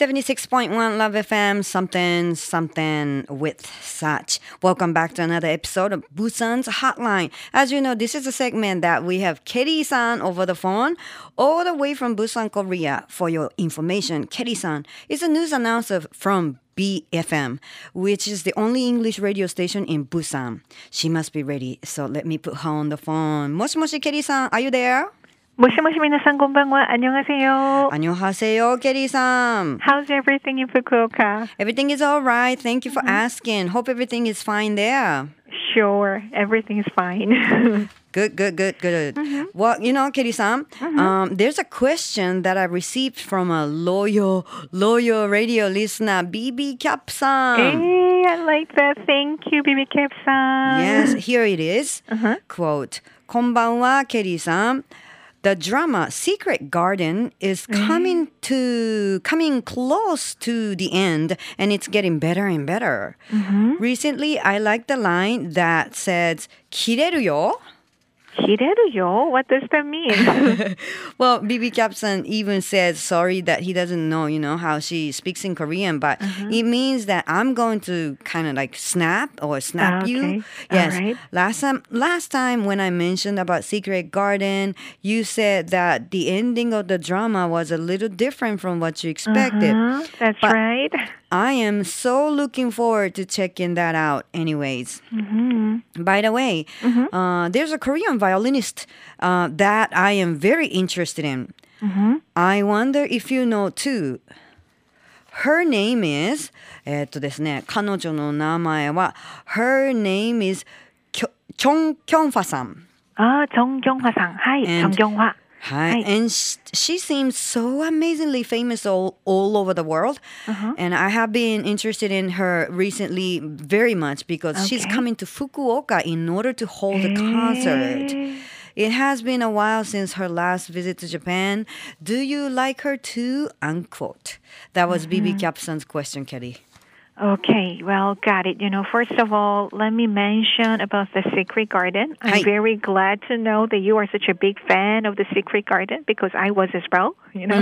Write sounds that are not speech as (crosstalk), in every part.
76.1 Love FM, something, something with such. Welcome back to another episode of Busan's Hotline. As you know, this is a segment that we have Kitty san over the phone, all the way from Busan, Korea. For your information, Kitty san is a news announcer from BFM, which is the only English radio station in Busan. She must be ready, so let me put her on the phone. Moshi Moshi Kitty san, are you there? もしもし皆さんこんばんは。あにょはせよ。あにょはせよ、ケリーさん。How's everything in Fukuoka? Everything is alright. Thank you for mm-hmm. asking. Hope everything is fine there. Sure, everything is fine. (laughs) good, good, good, good. Mm-hmm. Well, you know, Kitty Sam, mm-hmm. um, there's a question that I received from a loyal, loyal radio listener, BB Cap Sam. Hey, I like that. Thank you, BB Cap Sam. Yes, here it is. Uh-huh. Quote, こんばんは、ケリーさん。The drama Secret Garden is coming to coming close to the end and it's getting better and better. Recently I liked the line that says 切れるよ 기대로요? What does that mean? (laughs) Well, BB Capson even says sorry that he doesn't know, you know, how she speaks in Korean, but it means that I'm going to kind of like snap or snap Ah, you. okay. Yes. Alright. Last time last time when I mentioned about Secret Garden, you said that the ending of the drama was a little different from what you expected. Huh? That's But- right. I am so looking forward to checking that out anyways. By the way, uh, there's a Korean violinist uh, that I am very interested in. Mm-hmm. I wonder if you know too. Her name is えっとですね、彼女の名前は Her name is チョン・キョンファさん。ああ、チョン・キョンファさん。はい、チョン・キョンファ。Hi. Hi. And sh- she seems so amazingly famous all, all over the world. Uh-huh. And I have been interested in her recently very much because she's coming to Fukuoka in order to hold a concert. It has been a while since her last visit to Japan. Do you like her too? Unquote. That was BB Capson's question, Kelly. Okay, well, got it. You know, first of all, let me mention about the Secret Garden. I'm Hi. very glad to know that you are such a big fan of the Secret Garden because I was as well, you know.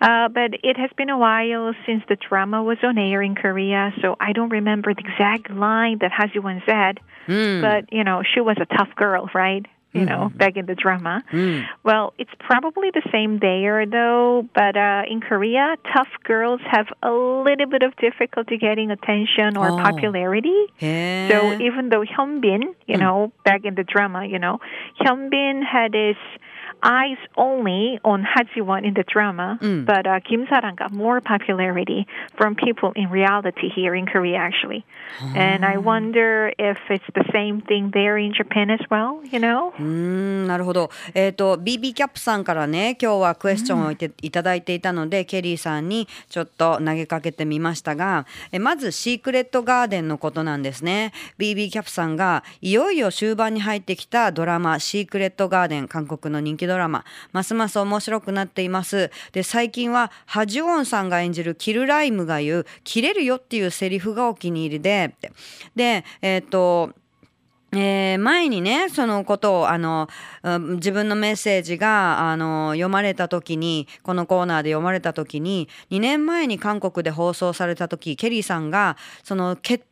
Uh, but it has been a while since the drama was on air in Korea, so I don't remember the exact line that Hajiwon said. But, you know, she was a tough girl, right? You know, mm-hmm. back in the drama. Mm. Well, it's probably the same there, though. But uh, in Korea, tough girls have a little bit of difficulty getting attention or Oh. popularity. Yeah. So even though Hyunbin, you mm. know, back in the drama, you know, Hyunbin had his eyes only on Hajiwon in the drama, but uh, Kim Sarang got more popularity from people in reality here in Korea, actually. And I wonder if it's the same thing there in Japan as well, you know? うーんなるほど。えっ、と BB キャップさんからね今日はクエスチョンをいていただいていたので、ケリーさんにちょっと投げかけてみましたが、えまずシークレットガーデンのことなんですね。BB キャップさんがいよいよ終盤に入ってきたドラマシークレットガーデン韓国の人気ドラマますます面白くなっています。で最近はハジュオンさんが演じるキルライムが言う切れるよっていうセリフがお気に入りで、でえっ、とえー前にねそのことをあのうん自分のメッセージがあの読まれた時にこのコーナーで読まれた時に2年前に韓国で放送された時ケリーさんがその結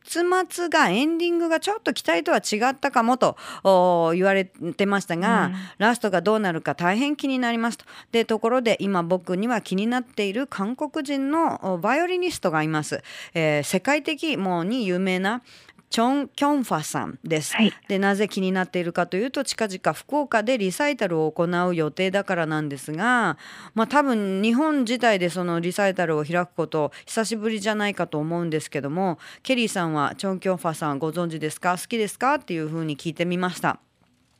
末がエンディングがちょっと期待とは違ったかもとお言われてましたが、ラストがどうなるか大変気になりますと。でところで今僕には気になっている韓国人のおバイオリニストがいます。えー世界的もうに有名なチョン・キョンファさんです。はいでなぜ気になっているかというと近々福岡でリサイタルを行う予定だからなんですが、まあ、多分日本自体でそのリサイタルを開くこと久しぶりじゃないかと思うんですけどもケリーさんはチョン・キョンファさんご存知ですか？好きですか？っていうふうに聞いてみました。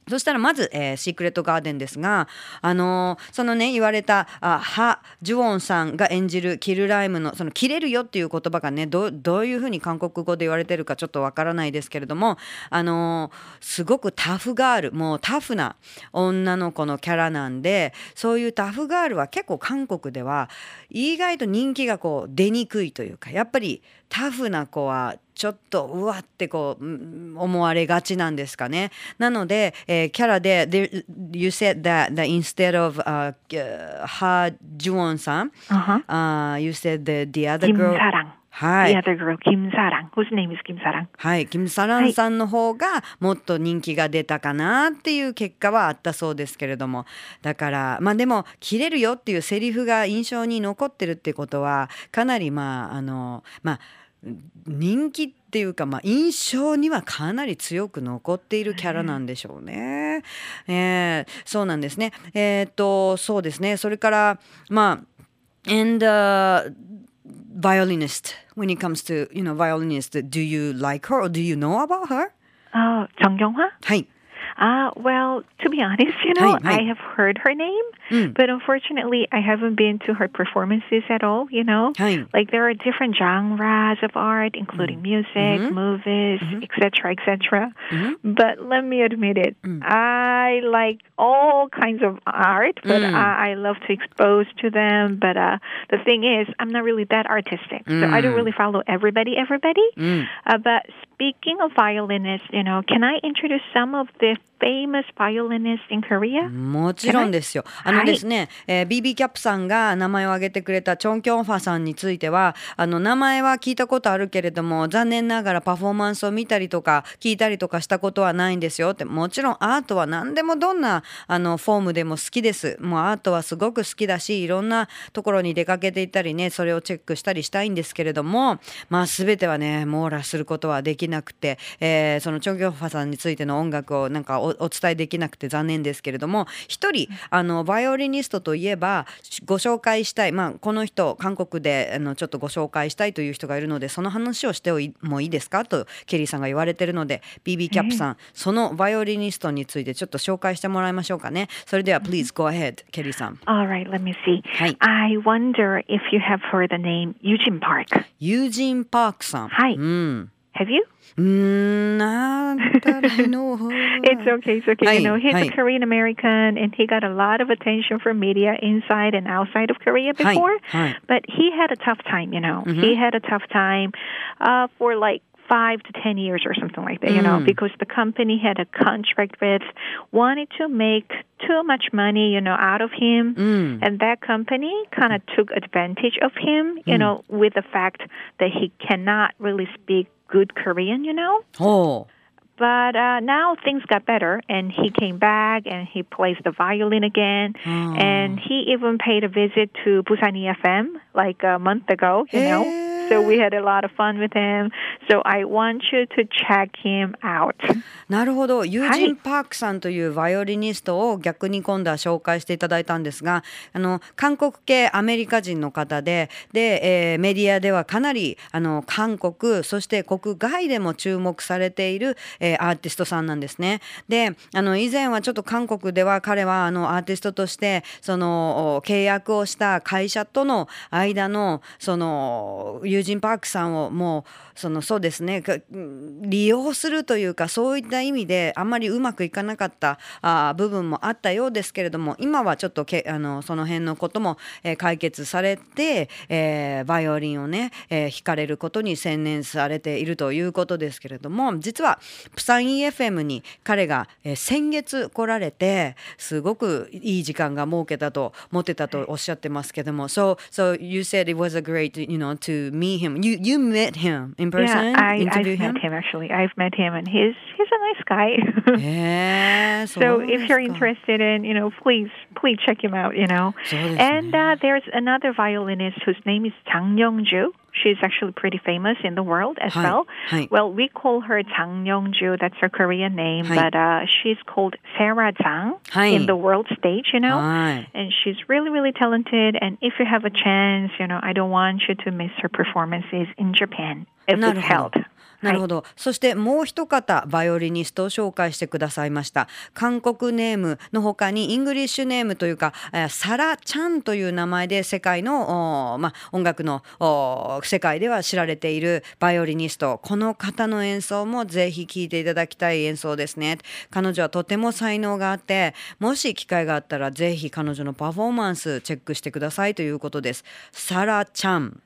そしたらまず、えーシークレットガーデンですが、あのーそのね言われたあハ・ジュオンさんが演じるキルライムのその切れるよっていう言葉がねどうどういうふうに韓国語で言われてるかちょっとわからないですけれども、あのーすごくタフガールもうタフな女の子のキャラなんでそういうタフガールは結構韓国では意外と人気がこう出にくいというかやっぱりタフな子はちょっとうわってこううん思われがちなんですかね。なので、えーキャラで there- You said that, that instead of、uh, Ha Juwon さん、Uh-huh. uh, You said the, the other Kim girl Sarang. はい The other girl, Kim Sarang, whose name is Kim Sarang. はい、キム・サランさんの方がもっと人気が出たかなっていう結果はあったそうですけれどもだからまあでも「切れるよ」っていうセリフが印象に残ってるってことはかなりまああのまあ人気っていうか、まあ、印象にはかなり強く残っているキャラなんでしょうね。えーそうなんですね。えーっとそうですねそれからまあ and、uh, violinist when it comes to you know violinist do you like her or do you know about her Oh, Jung Kyung-hwa? はい。Uh, well, to be (laughs) honest, you know. I have heard her name, mm. but unfortunately, I haven't been to her performances at all, you know. Like there are different genres of art, including mm. music, mm-hmm. movies, etc., mm-hmm. etc. Et mm-hmm. But let me admit it, mm. I like all kinds of art, but mm. I, I, love to expose to them. But uh, the thing is, I'm not really that artistic, so I don't mm. really follow everybody, everybody. Uh, but speaking of violinists, you know, can I introduce some of the famous violinists in Korea? もちろんですよ。あのですね、えー BB キャップさんが名前を挙げてくれたチョン・キョンファさんについてはあの名前は聞いたことあるけれども残念ながらパフォーマンスを見たりとか聞いたりとかしたことはないんですよってもちろんアートは何でもどんなあのフォームでも好きですもうアートはすごく好きだしいろんなところに出かけていったりねそれをチェックしたりしたいんですけれどもまあ全てはね網羅することはできなくて、えーそのチョン・キョンファさんについての音楽をなんかおお伝えできなくて残念ですけれども一人あのバイオリニストといえばご紹介したい、まあ、この人韓国であのちょっとご紹介したいという人がいるのでその話をしてもいいですか？とケリーさんが言われてるので BB キャップさん、そのバイオリニストについてちょっと紹介してもらいましょうかね。それでは Please go ahead ケリーさん。All right, let me see. Hi. I wonder if you have heard the name Eugene Park. ユージン・パークさん。はいうん、Have you? Mm, no, I know (laughs) it's okay. It's okay. Hi, you know, he's hi. a Korean American, and he got a lot of attention from media inside and outside of Korea before. Hi, but he had a tough time. You know, mm-hmm. he had a tough time uh, for like five to ten years or something like that, you mm. know, because the company had a contract with wanted to make too much money, you know, out of him, mm. and that company kind of took advantage of him, you mm. know, with the fact that he cannot really speak good Korean, you know. Oh but uh, now things got better and he came back and he plays the violin again oh. and he even paid a visit to busan efm like a month ago you know. So we had a lot of fun with him. So I want you to check him out. なるほどユージン・パークさんというバイオリニストを逆に今度は紹介していただいたんですがあの韓国系アメリカ人の方でで、えーメディアではかなりあの韓国そして国外でも注目されている、えーアーティストさんなんですね。であの以前はちょっと韓国では彼はあのアーティストとしてそのお契約をした会社との間のそのユージン・パークさんをもうそのそうですね利用するというかそういった意味であんまりうまくいかなかったあー部分もあったようですけれども今はちょっとけあのその辺のことも、えー解決されて、えーバイオリンをね、えー弾かれることに専念されているということですけれども実はプサン EFM に彼が、えー先月来られてすごくいい時間が設けたと持ってたとおっしゃってますけども So, so you said it was a great you know to meet meet him. You you met him in person. Yeah, I, I've him? met him actually. I've met him, and he's he's a nice guy. (laughs) yes. so oh, if you're interested in, you know, please please check him out. You know, and uh, there's another violinist whose name is Chang Yongju she's actually pretty famous in the world as Hi. well. Hi. Well, we call her Jang Yongju. That's her Korean name, Hi. but uh, she's called Sarah Jang in the world stage. You know, and she's really, really talented. And if you have a chance, you know, I don't want you to miss her performances in Japan It Not help. なるほど。そしてもう一方バイオリニストを紹介してくださいました。韓国ネームの他に English name というか、えーサラ・チャンという名前で世界の、まあ、音楽の世界では知られているバイオリニスト。この方の演奏もぜひ聴いていただきたい演奏ですね。彼女はとても才能があって、もし機会があったらぜひ彼女のパフォーマンスチェックしてくださいということです。サラ・チャン。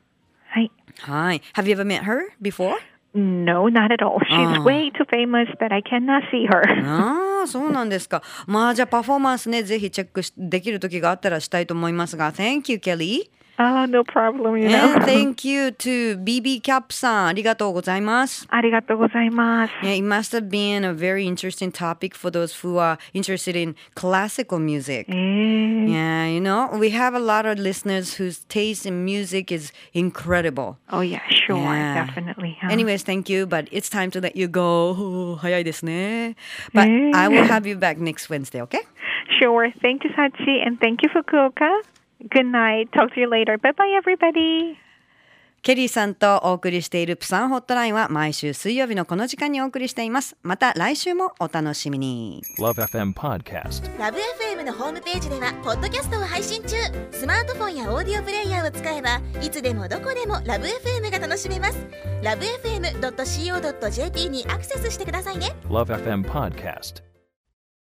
はい。はい。Have you ever met her before? No, not at all. She's Ah. way too famous that I cannot see her. ああ、そうなんですか。まあじゃあパフォーマンスね、ぜひチェックしできる時があったらしたいと思いますが、Thank you, Kelly. Oh no problem, you know. And (laughs) thank you to BB Cap さん。ありがとうございます。ありがとうございます。Yeah, it must have been a very interesting topic for those who are interested in classical music. Eh. Yeah, you know, we have a lot of listeners whose taste in music is incredible. Oh, yeah, sure, yeah. definitely. Huh? Anyways, thank you, but it's time to let you go. (laughs) 早いですね。But I will eh. have you back next Wednesday, okay? Sure. Thank you, Sachi, and thank you, Fukuoka. Good night. Talk to you later. Bye bye, everybody. ケリーさんとお送りしているプサンホットラインは毎週水曜日のこの時間にお送りしています。また来週もお楽しみに。Love FM Podcast. ラブ f m のホームページではポッドキャストを配信中スマートフォンやオーディオプレイヤーを使えばいつでもどこでもラブ f m が楽しめますラブ FM.co.jp にアクセスしてくださいね Love FM Podcast.